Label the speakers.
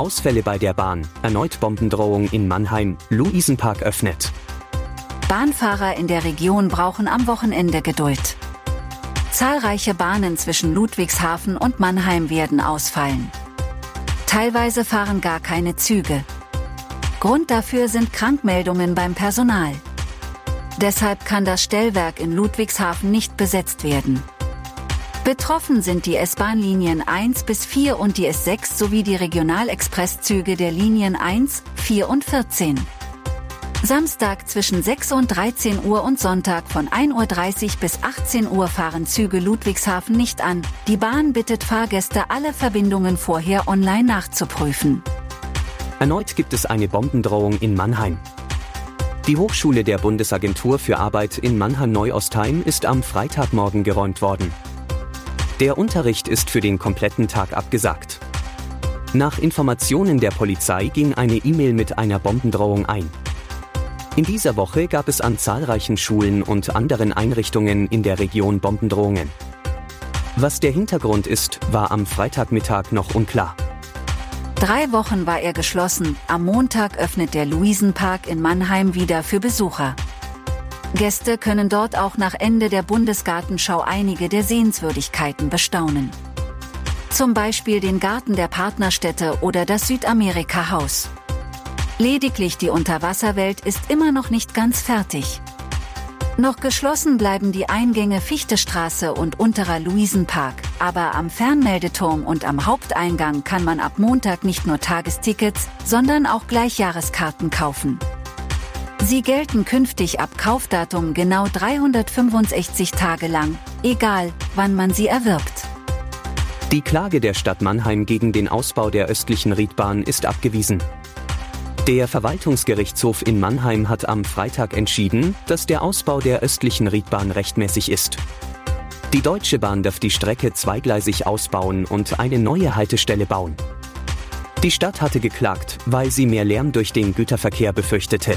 Speaker 1: Ausfälle bei der Bahn, erneut Bombendrohung in Mannheim, Luisenpark öffnet.
Speaker 2: Bahnfahrer in der Region brauchen am Wochenende Geduld. Zahlreiche Bahnen zwischen Ludwigshafen und Mannheim werden ausfallen. Teilweise fahren gar keine Züge. Grund dafür sind Krankmeldungen beim Personal. Deshalb kann das Stellwerk in Ludwigshafen nicht besetzt werden. Betroffen sind die S-Bahn-Linien 1 bis 4 und die S6 sowie die Regionalexpresszüge der Linien 1, 4 und 14. Samstag zwischen 6 und 13 Uhr und Sonntag von 1.30 Uhr bis 18 Uhr fahren Züge Ludwigshafen nicht an. Die Bahn bittet Fahrgäste, alle Verbindungen vorher online nachzuprüfen.
Speaker 1: Erneut gibt es eine Bombendrohung in Mannheim. Die Hochschule der Bundesagentur für Arbeit in Mannheim-Neuostheim ist am Freitagmorgen geräumt worden. Der Unterricht ist für den kompletten Tag abgesagt. Nach Informationen der Polizei ging eine E-Mail mit einer Bombendrohung ein. In dieser Woche gab es an zahlreichen Schulen und anderen Einrichtungen in der Region Bombendrohungen. Was der Hintergrund ist, war am Freitagmittag noch unklar.
Speaker 2: Drei Wochen war er geschlossen, am Montag öffnet der Luisenpark in Mannheim wieder für Besucher. Gäste können dort auch nach Ende der Bundesgartenschau einige der Sehenswürdigkeiten bestaunen. Zum Beispiel den Garten der Partnerstädte oder das Südamerika-Haus. Lediglich die Unterwasserwelt ist immer noch nicht ganz fertig. Noch geschlossen bleiben die Eingänge Fichtestraße und Unterer Luisenpark, aber am Fernmeldeturm und am Haupteingang kann man ab Montag nicht nur Tagestickets, sondern auch gleich Jahreskarten kaufen. Sie gelten künftig ab Kaufdatum genau 365 Tage lang, egal wann man sie erwirbt.
Speaker 1: Die Klage der Stadt Mannheim gegen den Ausbau der östlichen Riedbahn ist abgewiesen. Der Verwaltungsgerichtshof in Mannheim hat am Freitag entschieden, dass der Ausbau der östlichen Riedbahn rechtmäßig ist. Die Deutsche Bahn darf die Strecke zweigleisig ausbauen und eine neue Haltestelle bauen. Die Stadt hatte geklagt, weil sie mehr Lärm durch den Güterverkehr befürchtete.